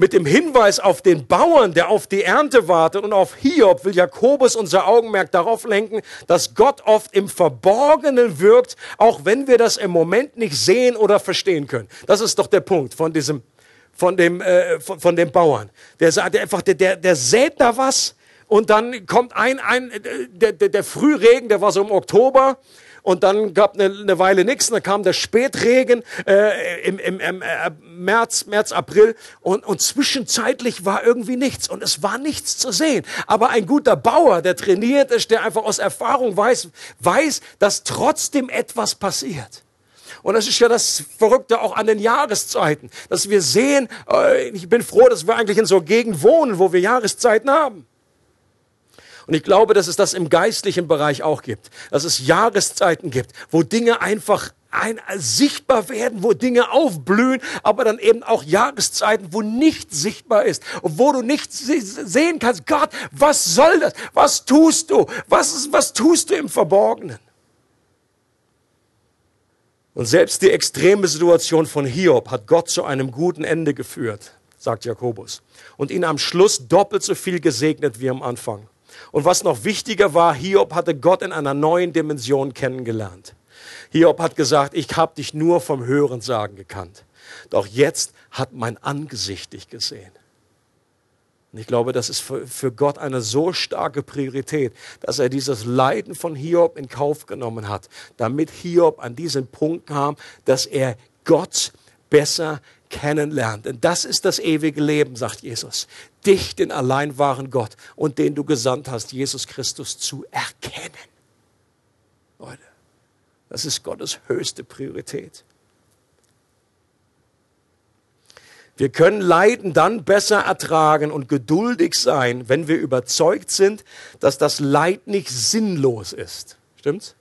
mit dem Hinweis auf den Bauern, der auf die Ernte wartet und auf Hiob, will Jakobus unser Augenmerk darauf lenken, dass Gott oft im Verborgenen wirkt, auch wenn wir das im Moment nicht sehen oder verstehen können. Das ist doch der Punkt von diesem, von dem, äh, von, von dem Bauern. Der sagt einfach, der, der, der sät da was und dann kommt ein, ein, der, der, der Frühregen, der war so im Oktober, und dann gab eine, eine Weile nichts, dann kam der Spätregen äh, im, im, im äh, März, März, April und, und zwischenzeitlich war irgendwie nichts und es war nichts zu sehen. Aber ein guter Bauer, der trainiert ist, der einfach aus Erfahrung weiß, weiß, dass trotzdem etwas passiert. Und das ist ja das Verrückte auch an den Jahreszeiten, dass wir sehen, äh, ich bin froh, dass wir eigentlich in so Gegend wohnen, wo wir Jahreszeiten haben. Und ich glaube, dass es das im geistlichen Bereich auch gibt. Dass es Jahreszeiten gibt, wo Dinge einfach ein, sichtbar werden, wo Dinge aufblühen, aber dann eben auch Jahreszeiten, wo nicht sichtbar ist, wo du nicht sehen kannst, Gott, was soll das? Was tust du? Was, was tust du im Verborgenen? Und selbst die extreme Situation von Hiob hat Gott zu einem guten Ende geführt, sagt Jakobus, und ihn am Schluss doppelt so viel gesegnet wie am Anfang. Und was noch wichtiger war, Hiob hatte Gott in einer neuen Dimension kennengelernt. Hiob hat gesagt, ich habe dich nur vom Hörensagen gekannt. Doch jetzt hat mein Angesicht dich gesehen. Und ich glaube, das ist für, für Gott eine so starke Priorität, dass er dieses Leiden von Hiob in Kauf genommen hat, damit Hiob an diesen Punkt kam, dass er Gott besser kennenlernt. Denn das ist das ewige Leben, sagt Jesus. Dich, den allein wahren Gott und den du gesandt hast, Jesus Christus, zu erkennen. Leute, das ist Gottes höchste Priorität. Wir können Leiden dann besser ertragen und geduldig sein, wenn wir überzeugt sind, dass das Leid nicht sinnlos ist. Stimmt's?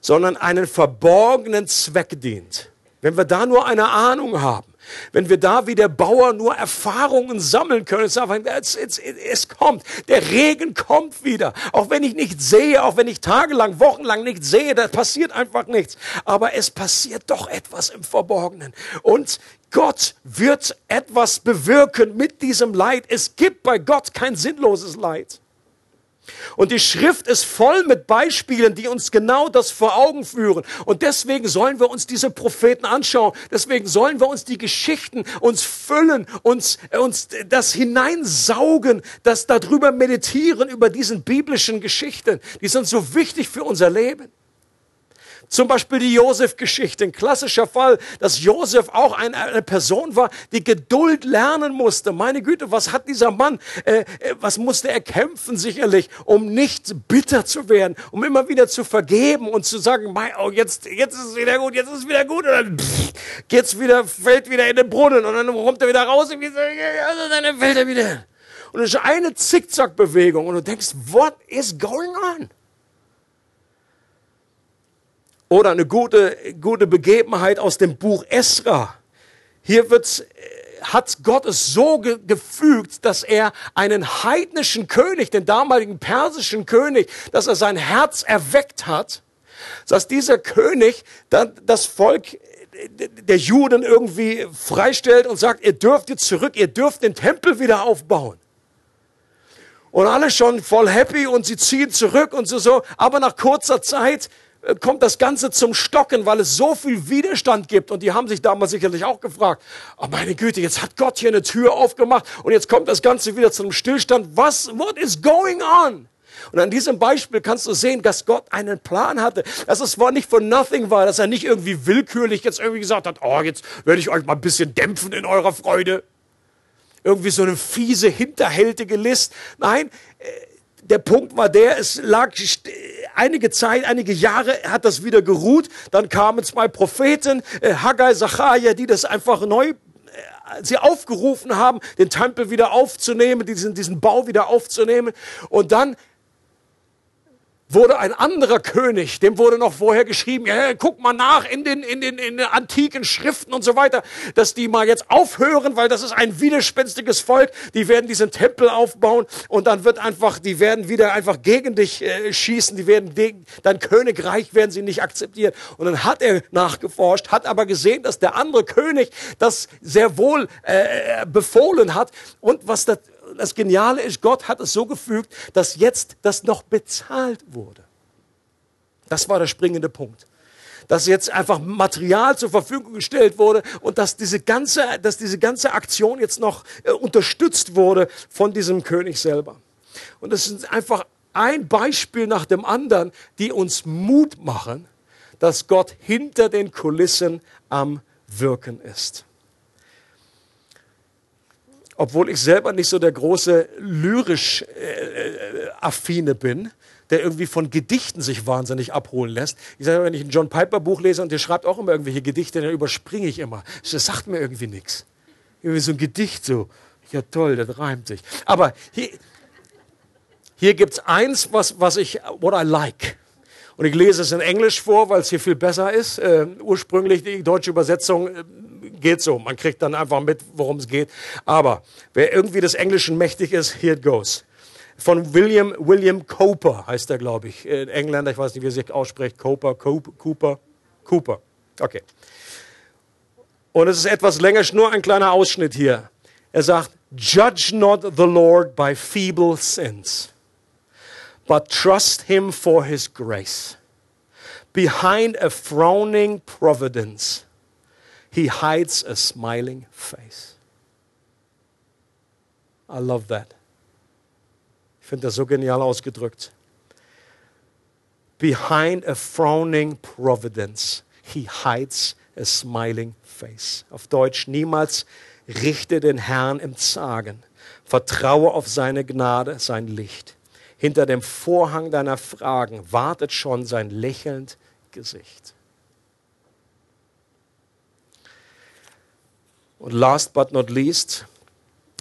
Sondern einen verborgenen Zweck dient. Wenn wir da nur eine Ahnung haben, Wenn wir da wie der Bauer nur Erfahrungen sammeln können, sagen, es, es, es kommt, der Regen kommt wieder. Auch wenn ich nicht sehe, auch wenn ich tagelang, wochenlang nicht sehe, da passiert einfach nichts. Aber es passiert doch etwas im Verborgenen. Und Gott wird etwas bewirken mit diesem Leid. Es gibt bei Gott kein sinnloses Leid. Und die Schrift ist voll mit Beispielen, die uns genau das vor Augen führen. Und deswegen sollen wir uns diese Propheten anschauen. Deswegen sollen wir uns die Geschichten uns füllen, uns, uns das hineinsaugen, das darüber meditieren, über diesen biblischen Geschichten. Die sind so wichtig für unser Leben. Zum Beispiel die Josef-Geschichte, ein klassischer Fall, dass Josef auch eine, eine, Person war, die Geduld lernen musste. Meine Güte, was hat dieser Mann, äh, äh, was musste er kämpfen sicherlich, um nicht bitter zu werden, um immer wieder zu vergeben und zu sagen, mein, oh, jetzt, jetzt ist es wieder gut, jetzt ist es wieder gut, und dann pff, geht's wieder, fällt wieder in den Brunnen und dann kommt er wieder raus und dann fällt er wieder. Und es ist eine Zickzackbewegung und du denkst, what is going on? Oder eine gute, gute Begebenheit aus dem Buch Esra. Hier wird, äh, hat Gott es so ge gefügt, dass er einen heidnischen König, den damaligen persischen König, dass er sein Herz erweckt hat, dass dieser König dann das Volk der Juden irgendwie freistellt und sagt, ihr dürft jetzt zurück, ihr dürft den Tempel wieder aufbauen. Und alle schon voll happy und sie ziehen zurück und so, so. Aber nach kurzer Zeit kommt das Ganze zum Stocken, weil es so viel Widerstand gibt. Und die haben sich damals sicherlich auch gefragt, oh meine Güte, jetzt hat Gott hier eine Tür aufgemacht und jetzt kommt das Ganze wieder zu einem Stillstand. Was, what is going on? Und an diesem Beispiel kannst du sehen, dass Gott einen Plan hatte, dass es war nicht von nothing war, dass er nicht irgendwie willkürlich jetzt irgendwie gesagt hat, oh, jetzt werde ich euch mal ein bisschen dämpfen in eurer Freude. Irgendwie so eine fiese, hinterhältige List. Nein, äh, der Punkt war der, es lag einige Zeit, einige Jahre hat das wieder geruht. Dann kamen zwei Propheten, äh, Haggai, Zachariah, die das einfach neu äh, sie aufgerufen haben, den Tempel wieder aufzunehmen, diesen, diesen Bau wieder aufzunehmen. Und dann wurde ein anderer König, dem wurde noch vorher geschrieben, ja, guck mal nach in den, in, den, in den antiken Schriften und so weiter, dass die mal jetzt aufhören, weil das ist ein widerspenstiges Volk, die werden diesen Tempel aufbauen und dann wird einfach, die werden wieder einfach gegen dich äh, schießen, die werden dein Königreich werden sie nicht akzeptieren. Und dann hat er nachgeforscht, hat aber gesehen, dass der andere König das sehr wohl äh, befohlen hat und was das das Geniale ist, Gott hat es so gefügt, dass jetzt das noch bezahlt wurde. Das war der springende Punkt. Dass jetzt einfach Material zur Verfügung gestellt wurde und dass diese ganze, dass diese ganze Aktion jetzt noch äh, unterstützt wurde von diesem König selber. Und das ist einfach ein Beispiel nach dem anderen, die uns Mut machen, dass Gott hinter den Kulissen am Wirken ist obwohl ich selber nicht so der große lyrisch äh, äh, affine bin, der irgendwie von Gedichten sich wahnsinnig abholen lässt. Ich sage, wenn ich ein John Piper Buch lese und der schreibt auch immer irgendwelche Gedichte, dann überspringe ich immer. Das sagt mir irgendwie nichts. Irgendwie so ein Gedicht so, ja toll, das reimt sich. Aber hier, hier gibt's eins, was, was ich, what I like. Und ich lese es in Englisch vor, weil es hier viel besser ist. Äh, ursprünglich die deutsche Übersetzung äh, geht so. Man kriegt dann einfach mit, worum es geht. Aber wer irgendwie des Englischen mächtig ist, here it goes. Von William, William Cooper heißt er, glaube ich. Ein Engländer, ich weiß nicht, wie er sich ausspricht. Cooper, Cooper, Cooper. Okay. Und es ist etwas länger, nur ein kleiner Ausschnitt hier. Er sagt, Judge not the Lord by feeble sins, but trust him for his grace. Behind a frowning providence, He hides a smiling face. I love that. Ich finde das so genial ausgedrückt. Behind a frowning providence, he hides a smiling face. Auf Deutsch, niemals richte den Herrn im Zagen. Vertraue auf seine Gnade, sein Licht. Hinter dem Vorhang deiner Fragen wartet schon sein lächelnd Gesicht. Und last but not least,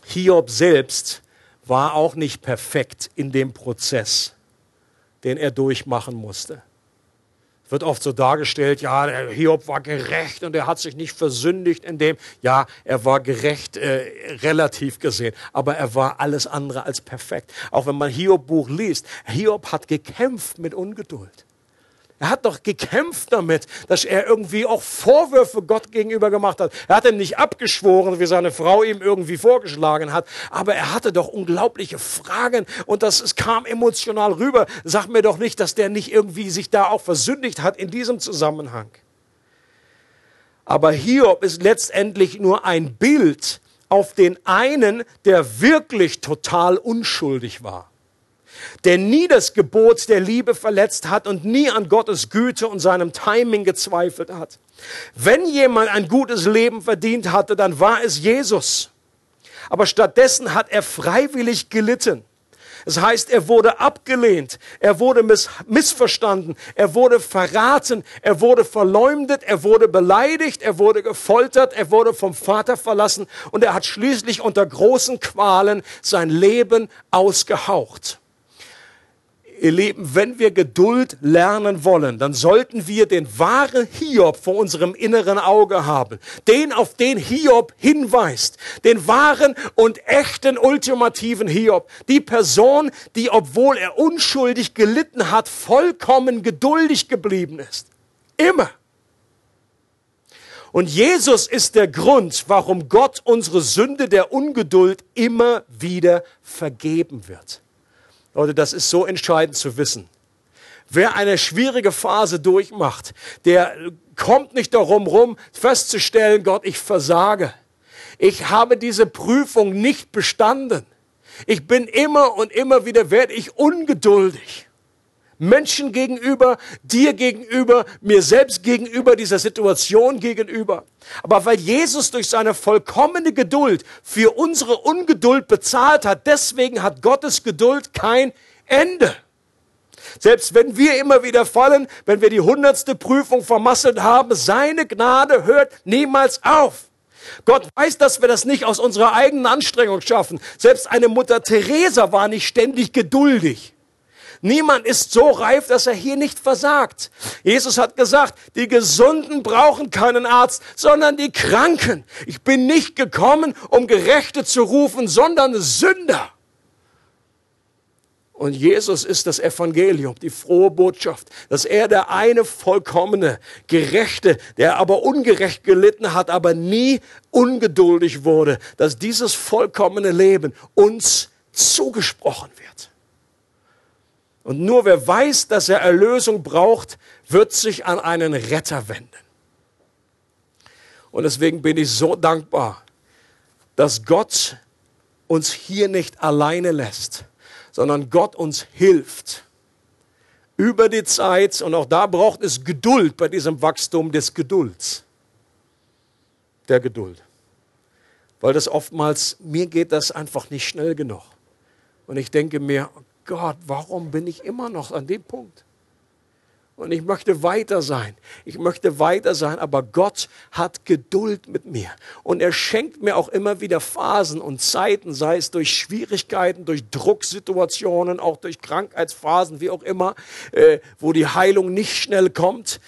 Hiob selbst war auch nicht perfekt in dem Prozess, den er durchmachen musste. wird oft so dargestellt, ja, der Hiob war gerecht und er hat sich nicht versündigt in dem. Ja, er war gerecht äh, relativ gesehen, aber er war alles andere als perfekt. Auch wenn man Hiob Buch liest, Hiob hat gekämpft mit Ungeduld. Er hat doch gekämpft damit, dass er irgendwie auch Vorwürfe Gott gegenüber gemacht hat. Er hat ihn nicht abgeschworen, wie seine Frau ihm irgendwie vorgeschlagen hat, aber er hatte doch unglaubliche Fragen und das es kam emotional rüber. Sag mir doch nicht, dass der nicht irgendwie sich da auch versündigt hat in diesem Zusammenhang. Aber Hiob ist letztendlich nur ein Bild auf den einen, der wirklich total unschuldig war der nie das Gebot der Liebe verletzt hat und nie an Gottes Güte und seinem Timing gezweifelt hat. Wenn jemand ein gutes Leben verdient hatte, dann war es Jesus. Aber stattdessen hat er freiwillig gelitten. Das heißt, er wurde abgelehnt, er wurde miss missverstanden, er wurde verraten, er wurde verleumdet, er wurde beleidigt, er wurde gefoltert, er wurde vom Vater verlassen und er hat schließlich unter großen Qualen sein Leben ausgehaucht. Ihr Lieben, wenn wir Geduld lernen wollen, dann sollten wir den wahren Hiob vor unserem inneren Auge haben. Den, auf den Hiob hinweist. Den wahren und echten ultimativen Hiob. Die Person, die, obwohl er unschuldig gelitten hat, vollkommen geduldig geblieben ist. Immer. Und Jesus ist der Grund, warum Gott unsere Sünde der Ungeduld immer wieder vergeben wird. Leute, das ist so entscheidend zu wissen. Wer eine schwierige Phase durchmacht, der kommt nicht darum rum, festzustellen, Gott, ich versage. Ich habe diese Prüfung nicht bestanden. Ich bin immer und immer wieder, werde ich ungeduldig. Menschen gegenüber, dir gegenüber, mir selbst gegenüber, dieser Situation gegenüber. Aber weil Jesus durch seine vollkommene Geduld für unsere Ungeduld bezahlt hat, deswegen hat Gottes Geduld kein Ende. Selbst wenn wir immer wieder fallen, wenn wir die hundertste Prüfung vermasselt haben, seine Gnade hört niemals auf. Gott weiß, dass wir das nicht aus unserer eigenen Anstrengung schaffen. Selbst eine Mutter Teresa war nicht ständig geduldig. Niemand ist so reif, dass er hier nicht versagt. Jesus hat gesagt, die Gesunden brauchen keinen Arzt, sondern die Kranken. Ich bin nicht gekommen, um Gerechte zu rufen, sondern Sünder. Und Jesus ist das Evangelium, die frohe Botschaft, dass er der eine vollkommene, gerechte, der aber ungerecht gelitten hat, aber nie ungeduldig wurde, dass dieses vollkommene Leben uns zugesprochen. Und nur wer weiß, dass er Erlösung braucht, wird sich an einen Retter wenden. Und deswegen bin ich so dankbar, dass Gott uns hier nicht alleine lässt, sondern Gott uns hilft. Über die Zeit, und auch da braucht es Geduld bei diesem Wachstum des Gedulds. Der Geduld. Weil das oftmals, mir geht das einfach nicht schnell genug. Und ich denke mir, Gott, warum bin ich immer noch an dem Punkt? Und ich möchte weiter sein. Ich möchte weiter sein, aber Gott hat Geduld mit mir. Und er schenkt mir auch immer wieder Phasen und Zeiten, sei es durch Schwierigkeiten, durch Drucksituationen, auch durch Krankheitsphasen, wie auch immer, äh, wo die Heilung nicht schnell kommt,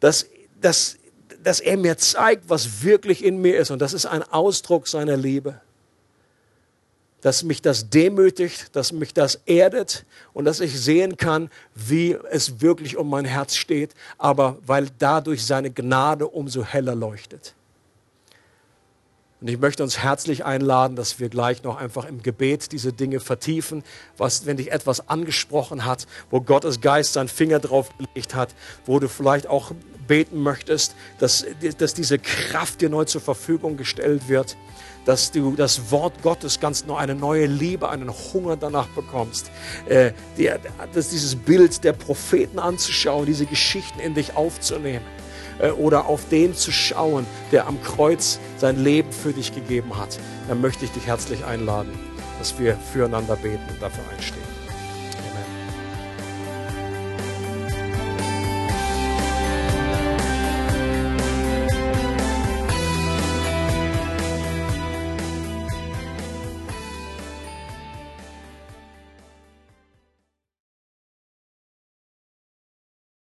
dass, dass, dass er mir zeigt, was wirklich in mir ist. Und das ist ein Ausdruck seiner Liebe dass mich das demütigt, dass mich das erdet und dass ich sehen kann, wie es wirklich um mein Herz steht, aber weil dadurch seine Gnade umso heller leuchtet. Und ich möchte uns herzlich einladen, dass wir gleich noch einfach im Gebet diese Dinge vertiefen, was, wenn dich etwas angesprochen hat, wo Gottes Geist seinen Finger drauf gelegt hat, wo du vielleicht auch beten möchtest, dass, dass diese Kraft dir neu zur Verfügung gestellt wird dass du das Wort Gottes ganz neu, eine neue Liebe, einen Hunger danach bekommst, äh, die, dass dieses Bild der Propheten anzuschauen, diese Geschichten in dich aufzunehmen oder auf den zu schauen, der am Kreuz sein Leben für dich gegeben hat, dann möchte ich dich herzlich einladen, dass wir füreinander beten und dafür einstehen.